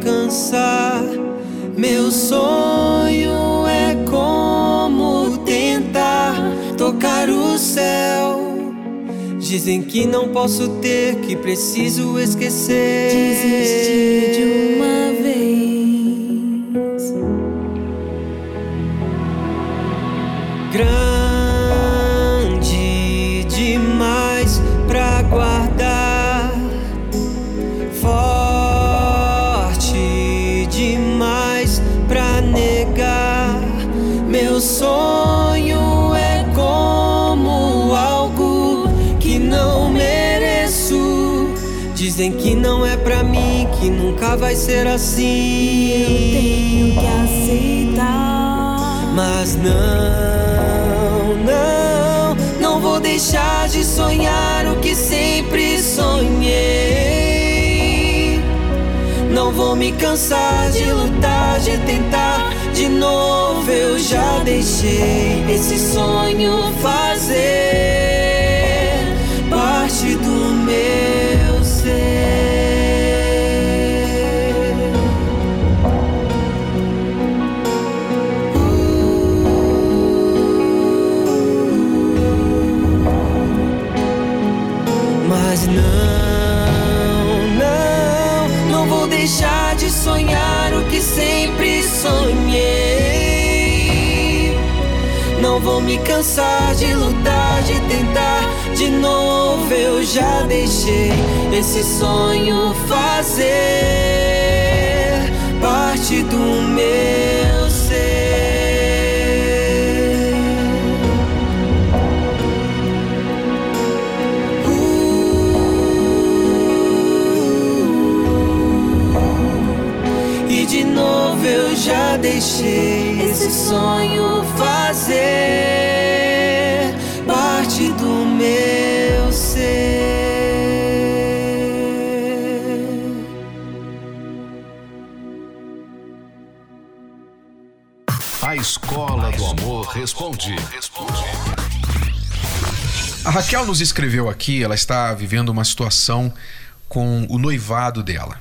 Alcançar. Meu sonho é como tentar tocar o céu. Dizem que não posso ter que preciso esquecer. Desistir de uma Dizem que não é pra mim, que nunca vai ser assim. Eu tenho que aceitar. Mas não, não, não vou deixar de sonhar o que sempre sonhei. Não vou me cansar de lutar, de tentar de novo. Eu já deixei esse sonho fazer parte do meu ser. Deixei esse sonho fazer parte do meu ser. E de novo eu já deixei esse sonho fazer Amor Responde. A Raquel nos escreveu aqui, ela está vivendo uma situação com o noivado dela.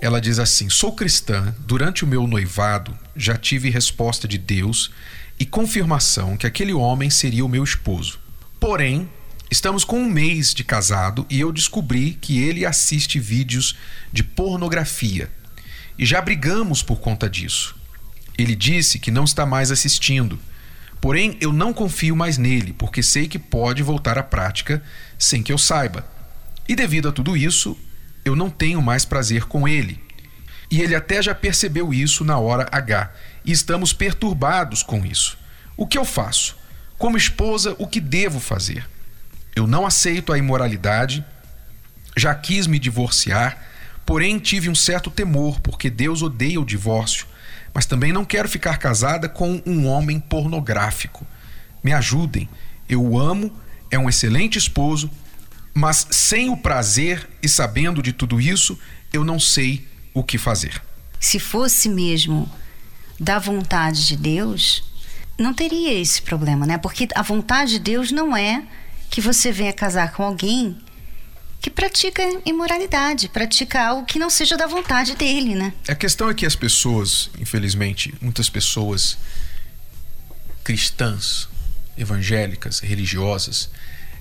Ela diz assim: Sou cristã, durante o meu noivado já tive resposta de Deus e confirmação que aquele homem seria o meu esposo. Porém, estamos com um mês de casado e eu descobri que ele assiste vídeos de pornografia e já brigamos por conta disso. Ele disse que não está mais assistindo. Porém, eu não confio mais nele, porque sei que pode voltar à prática sem que eu saiba. E devido a tudo isso, eu não tenho mais prazer com ele. E ele até já percebeu isso na hora H, e estamos perturbados com isso. O que eu faço? Como esposa, o que devo fazer? Eu não aceito a imoralidade, já quis me divorciar, porém tive um certo temor, porque Deus odeia o divórcio, mas também não quero ficar casada com um homem pornográfico. Me ajudem, eu o amo, é um excelente esposo, mas sem o prazer e sabendo de tudo isso, eu não sei o que fazer. se fosse mesmo da vontade de Deus, não teria esse problema, né? Porque a vontade de Deus não é que você venha casar com alguém que pratica imoralidade, pratica algo que não seja da vontade dele, né? A questão é que as pessoas, infelizmente, muitas pessoas cristãs, evangélicas, religiosas,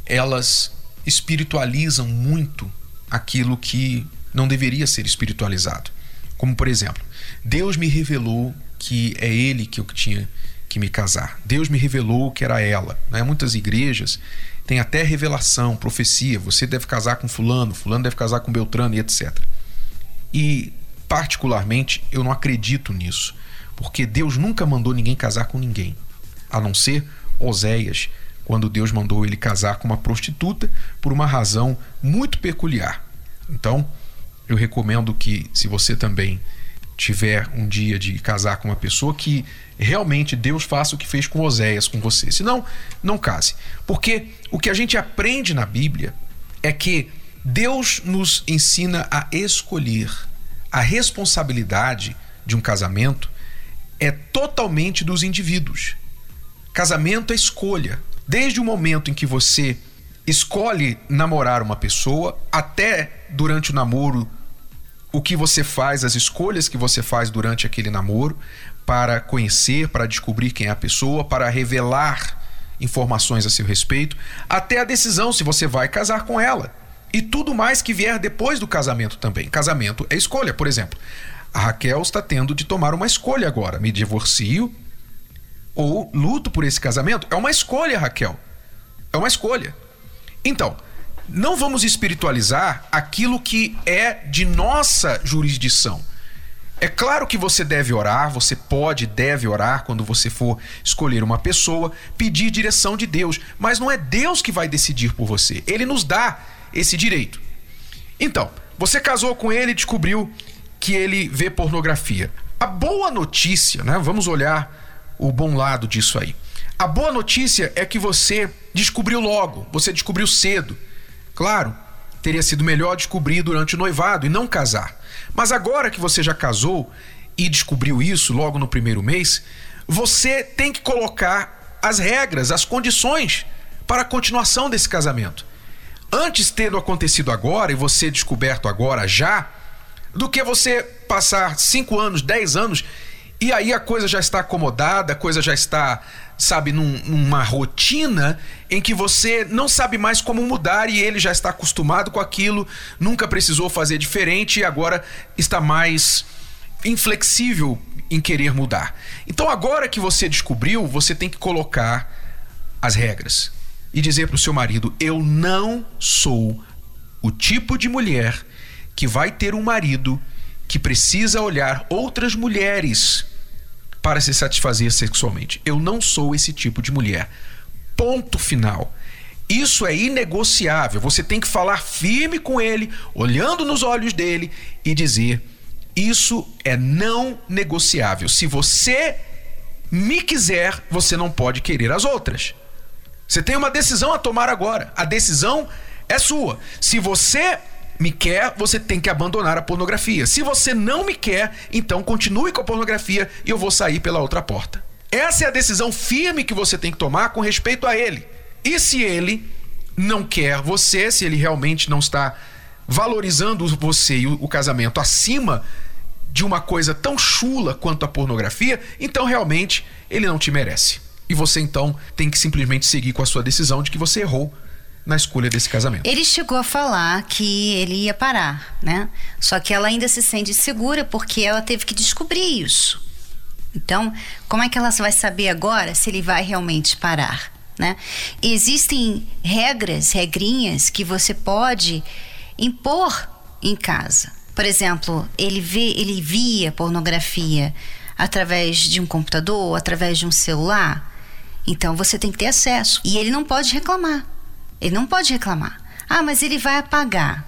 elas espiritualizam muito aquilo que não deveria ser espiritualizado. Como, por exemplo, Deus me revelou que é ele que eu tinha que me casar. Deus me revelou que era ela. Né? Muitas igrejas têm até revelação, profecia. Você deve casar com fulano, fulano deve casar com Beltrano e etc. E particularmente, eu não acredito nisso, porque Deus nunca mandou ninguém casar com ninguém, a não ser Oséias, quando Deus mandou ele casar com uma prostituta por uma razão muito peculiar. Então, eu recomendo que, se você também tiver um dia de casar com uma pessoa, que realmente Deus faça o que fez com Oséias com você. Senão, não case. Porque o que a gente aprende na Bíblia é que Deus nos ensina a escolher. A responsabilidade de um casamento é totalmente dos indivíduos. Casamento é escolha. Desde o momento em que você escolhe namorar uma pessoa até durante o namoro o que você faz, as escolhas que você faz durante aquele namoro para conhecer, para descobrir quem é a pessoa, para revelar informações a seu respeito, até a decisão se você vai casar com ela. E tudo mais que vier depois do casamento também. Casamento é escolha, por exemplo. A Raquel está tendo de tomar uma escolha agora. Me divorcio ou luto por esse casamento? É uma escolha, Raquel. É uma escolha. Então, não vamos espiritualizar aquilo que é de nossa jurisdição. É claro que você deve orar, você pode, deve orar quando você for escolher uma pessoa, pedir direção de Deus, mas não é Deus que vai decidir por você. Ele nos dá esse direito. Então, você casou com ele e descobriu que ele vê pornografia. A boa notícia, né? Vamos olhar o bom lado disso aí. A boa notícia é que você descobriu logo, você descobriu cedo. Claro, teria sido melhor descobrir durante o noivado e não casar. Mas agora que você já casou e descobriu isso logo no primeiro mês, você tem que colocar as regras, as condições para a continuação desse casamento. Antes tendo acontecido agora e você descoberto agora já, do que você passar 5 anos, 10 anos e aí a coisa já está acomodada, a coisa já está sabe, num, numa rotina em que você não sabe mais como mudar e ele já está acostumado com aquilo, nunca precisou fazer diferente e agora está mais inflexível em querer mudar. Então agora que você descobriu, você tem que colocar as regras e dizer para o seu marido: eu não sou o tipo de mulher que vai ter um marido que precisa olhar outras mulheres para se satisfazer sexualmente. Eu não sou esse tipo de mulher. Ponto final. Isso é inegociável. Você tem que falar firme com ele, olhando nos olhos dele e dizer: Isso é não negociável. Se você me quiser, você não pode querer as outras. Você tem uma decisão a tomar agora. A decisão é sua. Se você me quer, você tem que abandonar a pornografia. Se você não me quer, então continue com a pornografia e eu vou sair pela outra porta. Essa é a decisão firme que você tem que tomar com respeito a ele. E se ele não quer você, se ele realmente não está valorizando você e o, casamento acima de uma coisa tão chula quanto a pornografia, então realmente ele não te merece. E você então tem que simplesmente seguir com a sua decisão de que você errou na escolha desse casamento. Ele chegou a falar que ele ia parar, né? Só que ela ainda se sente segura porque ela teve que descobrir isso. Então, como é que ela vai saber agora se ele vai realmente parar, né? Existem regras, regrinhas que você pode impor em casa. Por exemplo, ele vê, ele via pornografia através de um computador, através de um celular. Então você tem que ter acesso e ele não pode reclamar. Ele não pode reclamar. Ah, mas ele vai apagar.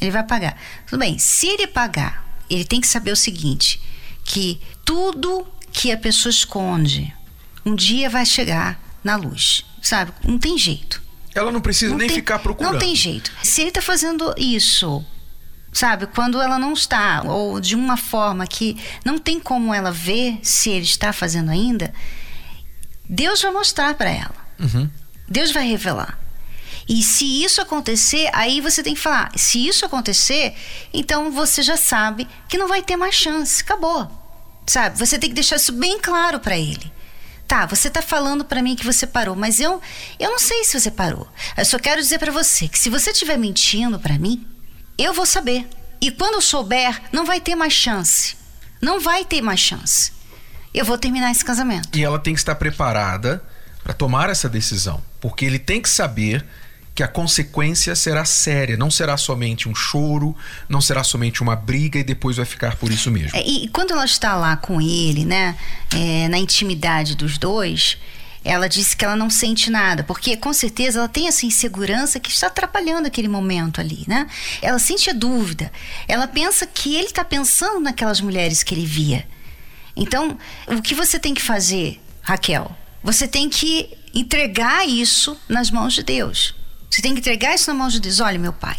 Ele vai pagar. Tudo bem, se ele pagar, ele tem que saber o seguinte: que tudo que a pessoa esconde um dia vai chegar na luz. Sabe? Não tem jeito. Ela não precisa Não nem tem- ficar procurando. Não tem jeito. Se ele está fazendo isso, sabe, quando ela não está, ou de uma forma que não tem como ela ver se ele está fazendo ainda, Deus vai mostrar para ela. Uhum. Deus vai revelar. E se isso acontecer, aí você tem que falar: se isso acontecer, então você já sabe que não vai ter mais chance. Acabou. Sabe? Você tem que deixar isso bem claro para ele. Tá, você tá falando para mim que você parou, mas eu eu não sei se você parou. Eu só quero dizer para você que se você estiver mentindo para mim, eu vou saber. E quando eu souber, não vai ter mais chance. Não vai ter mais chance. Eu vou terminar esse casamento. E ela tem que estar preparada para tomar essa decisão, porque ele tem que saber que a consequência será séria, não será somente um choro, não será somente uma briga e depois vai ficar por isso mesmo. É, e quando ela está lá com ele, né, é, na intimidade dos dois, ela disse que ela não sente nada, porque com certeza ela tem essa insegurança que está atrapalhando aquele momento ali, né? Ela sente a dúvida, ela pensa que ele está pensando naquelas mulheres que ele via. Então, o que você tem que fazer, Raquel? Você tem que entregar isso nas mãos de Deus. Você tem que entregar isso nas mãos de Deus. Olha, meu pai,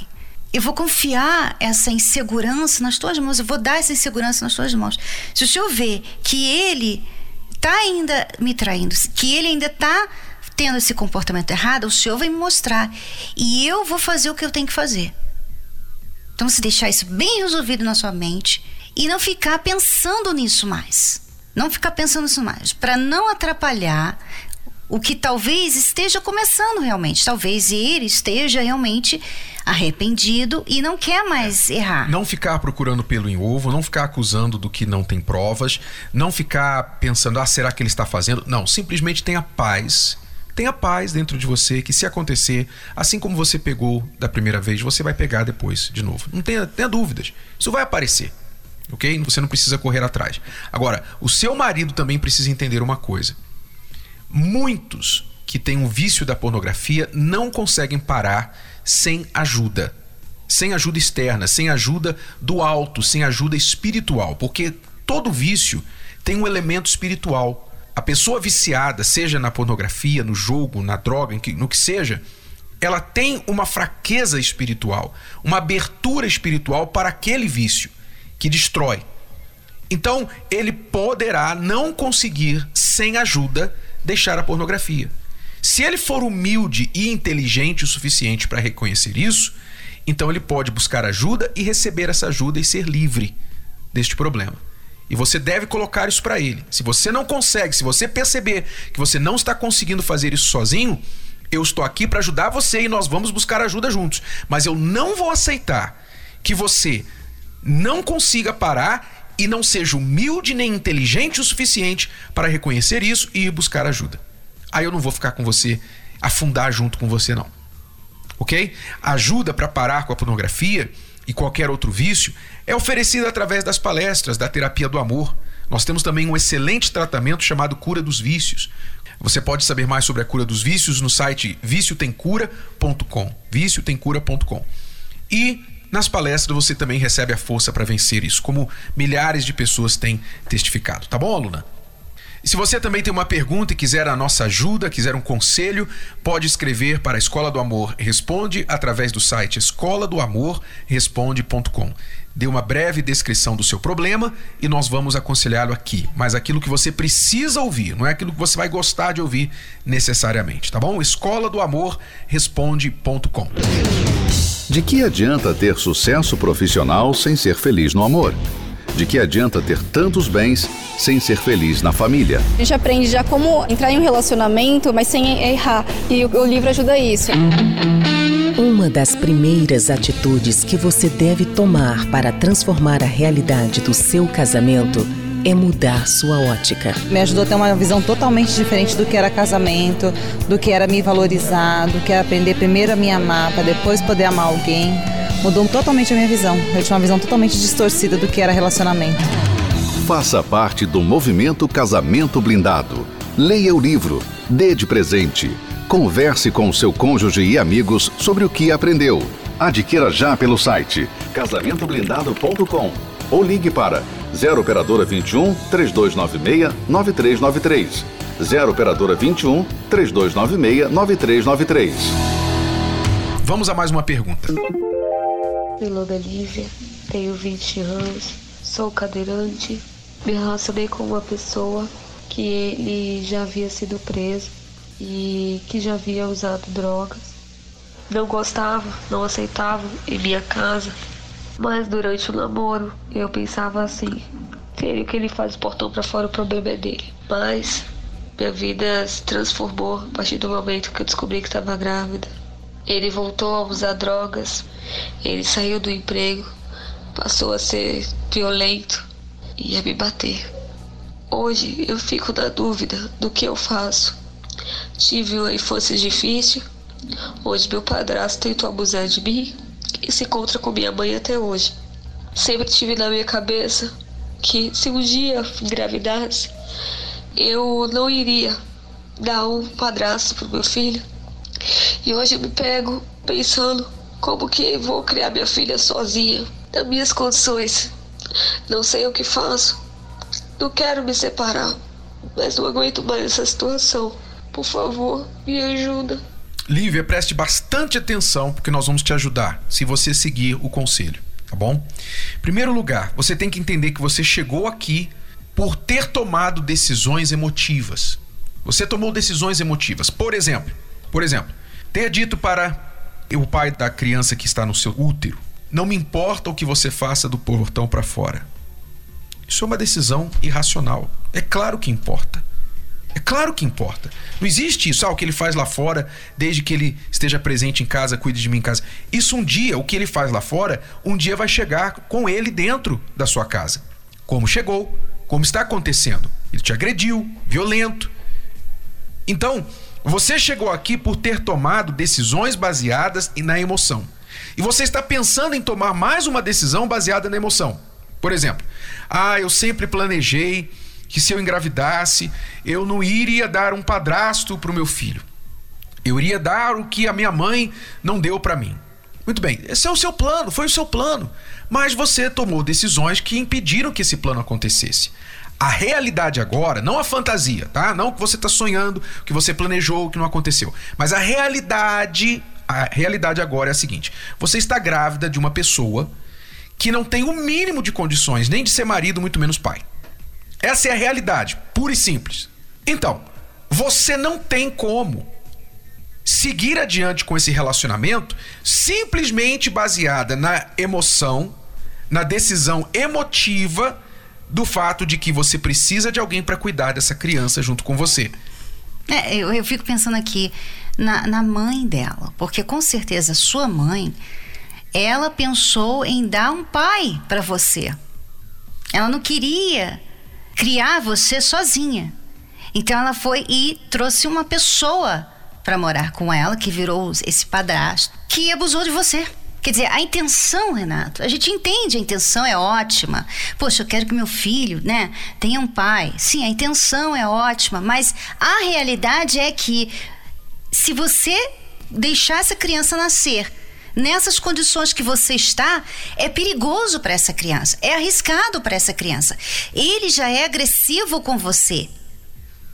eu vou confiar essa insegurança nas tuas mãos, eu vou dar essa insegurança nas tuas mãos. Se o senhor vê que ele está ainda me traindo, que ele ainda está tendo esse comportamento errado, o senhor vai me mostrar. E eu vou fazer o que eu tenho que fazer. Então, se deixar isso bem resolvido na sua mente e não ficar pensando nisso mais. Não ficar pensando nisso mais. Para não atrapalhar o que talvez esteja começando realmente. Talvez ele esteja realmente arrependido e não quer mais é. errar. Não ficar procurando pelo em ovo, não ficar acusando do que não tem provas, não ficar pensando, ah, será que ele está fazendo? Não, simplesmente tenha paz. Tenha paz dentro de você que se acontecer, assim como você pegou da primeira vez, você vai pegar depois de novo. Não tenha, tenha dúvidas. Isso vai aparecer. Ok? Você não precisa correr atrás. Agora, o seu marido também precisa entender uma coisa. Muitos que têm um vício da pornografia não conseguem parar sem ajuda. Sem ajuda externa, sem ajuda do alto, sem ajuda espiritual. Porque todo vício tem um elemento espiritual. A pessoa viciada, seja na pornografia, no jogo, na droga, no que seja, ela tem uma fraqueza espiritual, uma abertura espiritual para aquele vício que destrói. Então, ele poderá não conseguir, sem ajuda, deixar a pornografia. Se ele for humilde e inteligente o suficiente para reconhecer isso, então ele pode buscar ajuda e receber essa ajuda e ser livre deste problema. E você deve colocar isso para ele. Se você não consegue, se você perceber que você não está conseguindo fazer isso sozinho, eu estou aqui para ajudar você e nós vamos buscar ajuda juntos. Mas eu não vou aceitar que você não consiga parar e não seja humilde nem inteligente o suficiente para reconhecer isso e ir buscar ajuda. Aí eu não vou ficar com você, afundar junto com você, não. Ok? Ajuda para parar com a pornografia e qualquer outro vício é oferecida através das palestras da terapia do amor. Nós temos também um excelente tratamento chamado Cura dos Vícios. Você pode saber mais sobre a cura dos vícios no site viciotemcura.com. viciotemcura.com. E nas palestras você também recebe a força para vencer isso, como milhares de pessoas têm testificado. Tá bom, aluna? E se você também tem uma pergunta e quiser a nossa ajuda, quiser um conselho, pode escrever para a Escola do Amor Responde através do site escola do amor responde.com. Dê uma breve descrição do seu problema e nós vamos aconselhá-lo aqui. Mas aquilo que você precisa ouvir, não é aquilo que você vai gostar de ouvir necessariamente, tá bom? Escola do Amor Responde.com. De que adianta ter sucesso profissional sem ser feliz no amor? De que adianta ter tantos bens sem ser feliz na família? A gente aprende já como entrar em um relacionamento, mas sem errar. E o livro ajuda isso. Uma das primeiras atitudes que você deve tomar para transformar a realidade do seu casamento é mudar sua ótica. Me ajudou a ter uma visão totalmente diferente do que era casamento, do que era me valorizar, do que era aprender primeiro a me amar, para depois poder amar alguém. Mudou totalmente a minha visão. Eu tinha uma visão totalmente distorcida do que era relacionamento. Faça parte do movimento Casamento Blindado. Leia o livro, dê de presente. Converse com seu cônjuge e amigos sobre o que aprendeu. Adquira já pelo site casamentoblindado.com ou ligue para 0 operadora 21 3296 9393. 0 operadora 21 3296 9393. Vamos a mais uma pergunta. Meu nome é Lívia, tenho 20 anos, sou cadeirante. Me relacionei com uma pessoa que ele já havia sido preso e que já havia usado drogas. Não gostava, não aceitava em minha casa, mas durante o namoro eu pensava assim: o que ele faz o portão para fora, o problema é dele. Mas minha vida se transformou a partir do momento que eu descobri que estava grávida. Ele voltou a usar drogas, ele saiu do emprego, passou a ser violento e a me bater. Hoje eu fico na dúvida do que eu faço. Tive uma infância difícil, onde meu padrasto tentou abusar de mim e se encontra com minha mãe até hoje. Sempre tive na minha cabeça que se um dia engravidasse, eu não iria dar um padrasto pro meu filho. E hoje eu me pego pensando como que vou criar minha filha sozinha, nas minhas condições. Não sei o que faço. Não quero me separar, mas não aguento mais essa situação. Por favor, me ajuda. Lívia, preste bastante atenção porque nós vamos te ajudar se você seguir o conselho, tá bom? Primeiro lugar, você tem que entender que você chegou aqui por ter tomado decisões emotivas. Você tomou decisões emotivas. Por exemplo, por exemplo, ter dito para o pai da criança que está no seu útero: "Não me importa o que você faça do portão para fora". Isso é uma decisão irracional. É claro que importa. É claro que importa. Não existe isso, ah, o que ele faz lá fora, desde que ele esteja presente em casa, cuide de mim em casa. Isso um dia, o que ele faz lá fora, um dia vai chegar com ele dentro da sua casa. Como chegou, como está acontecendo. Ele te agrediu, violento. Então, você chegou aqui por ter tomado decisões baseadas na emoção. E você está pensando em tomar mais uma decisão baseada na emoção. Por exemplo, ah, eu sempre planejei que se eu engravidasse, eu não iria dar um padrasto para o meu filho. Eu iria dar o que a minha mãe não deu para mim. Muito bem, esse é o seu plano, foi o seu plano. Mas você tomou decisões que impediram que esse plano acontecesse. A realidade agora, não a fantasia, tá? Não que você está sonhando, que você planejou, que não aconteceu. Mas a realidade, a realidade agora é a seguinte: você está grávida de uma pessoa que não tem o mínimo de condições, nem de ser marido, muito menos pai. Essa é a realidade, pura e simples. Então, você não tem como seguir adiante com esse relacionamento simplesmente baseada na emoção, na decisão emotiva do fato de que você precisa de alguém para cuidar dessa criança junto com você. É, eu, eu fico pensando aqui na, na mãe dela, porque com certeza sua mãe, ela pensou em dar um pai para você. Ela não queria criar você sozinha. Então ela foi e trouxe uma pessoa para morar com ela, que virou esse padrasto, que abusou de você. Quer dizer, a intenção, Renato, a gente entende, a intenção é ótima. Poxa, eu quero que meu filho, né, tenha um pai. Sim, a intenção é ótima, mas a realidade é que se você deixar essa criança nascer nessas condições que você está, é perigoso para essa criança, é arriscado para essa criança. Ele já é agressivo com você.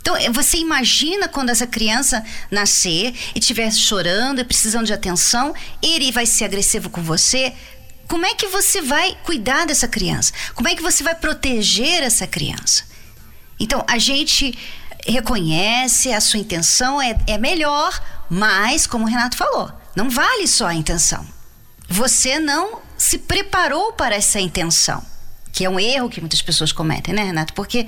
Então, é, você imagina quando essa criança nascer e estiver chorando e precisando de atenção, ele vai ser agressivo com você. Como é que você vai cuidar dessa criança? Como é que você vai proteger essa criança? Então, a gente reconhece, a sua intenção é, é melhor, mas, como o Renato falou, não vale só a intenção. Você não se preparou para essa intenção. Que é um erro que muitas pessoas cometem, né, Renato? Porque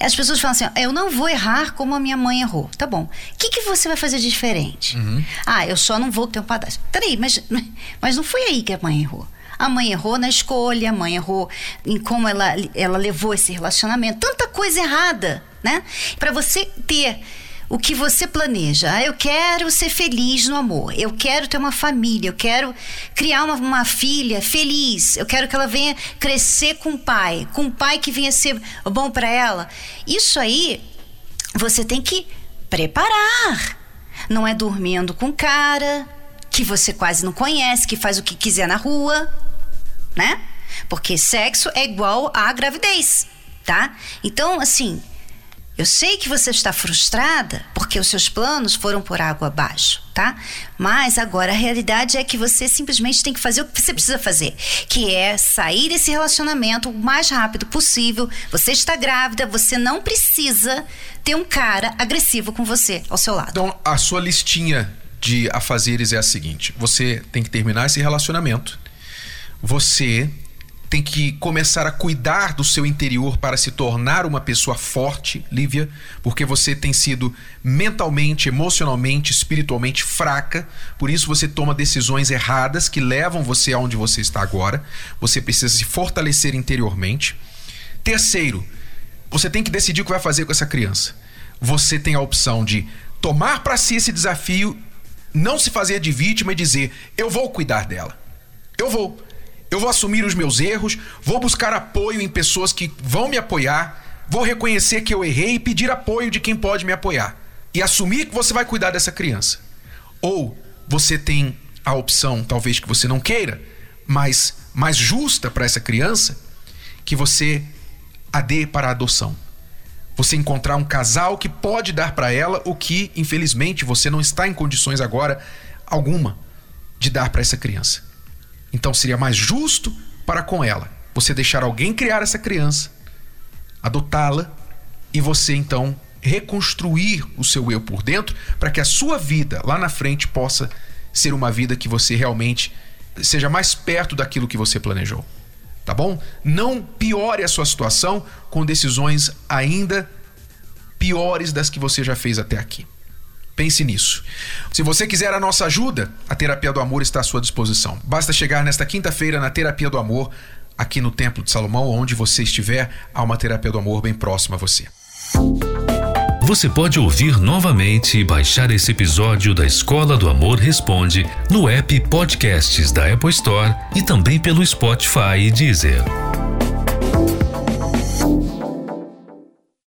as pessoas falam assim: eu não vou errar como a minha mãe errou. Tá bom. O que, que você vai fazer de diferente? Uhum. Ah, eu só não vou ter um padrasto. Peraí, mas, mas não foi aí que a mãe errou. A mãe errou na escolha, a mãe errou em como ela, ela levou esse relacionamento. Tanta coisa errada, né? Para você ter o que você planeja. Ah, eu quero ser feliz no amor, eu quero ter uma família, eu quero criar uma, uma filha feliz, eu quero que ela venha crescer com o pai, com um pai que venha ser bom para ela. Isso aí você tem que preparar. Não é dormindo com cara que você quase não conhece, que faz o que quiser na rua, né? Porque sexo é igual à gravidez, tá? Então, assim, eu sei que você está frustrada porque os seus planos foram por água abaixo, tá? Mas agora a realidade é que você simplesmente tem que fazer o que você precisa fazer, que é sair desse relacionamento o mais rápido possível. Você está grávida, você não precisa ter um cara agressivo com você ao seu lado. Então, a sua listinha de afazeres é a seguinte: você tem que terminar esse relacionamento. Você tem que começar a cuidar do seu interior para se tornar uma pessoa forte, Lívia, porque você tem sido mentalmente, emocionalmente, espiritualmente fraca, por isso você toma decisões erradas que levam você aonde você está agora. Você precisa se fortalecer interiormente. Terceiro, você tem que decidir o que vai fazer com essa criança. Você tem a opção de tomar para si esse desafio não se fazer de vítima e dizer: eu vou cuidar dela. Eu vou. Eu vou assumir os meus erros, vou buscar apoio em pessoas que vão me apoiar, vou reconhecer que eu errei e pedir apoio de quem pode me apoiar. E assumir que você vai cuidar dessa criança. Ou você tem a opção, talvez que você não queira, mas mais justa para essa criança, que você a dê para a adoção. Você encontrar um casal que pode dar para ela o que, infelizmente, você não está em condições agora alguma de dar para essa criança. Então seria mais justo para com ela você deixar alguém criar essa criança, adotá-la e você então reconstruir o seu eu por dentro para que a sua vida lá na frente possa ser uma vida que você realmente seja mais perto daquilo que você planejou. Tá bom? Não piore a sua situação com decisões ainda piores das que você já fez até aqui. Pense nisso. Se você quiser a nossa ajuda, a Terapia do Amor está à sua disposição. Basta chegar nesta quinta-feira na Terapia do Amor, aqui no Templo de Salomão, onde você estiver, há uma Terapia do Amor bem próxima a você. Você pode ouvir novamente e baixar esse episódio da Escola do Amor Responde no app Podcasts da Apple Store e também pelo Spotify e Deezer.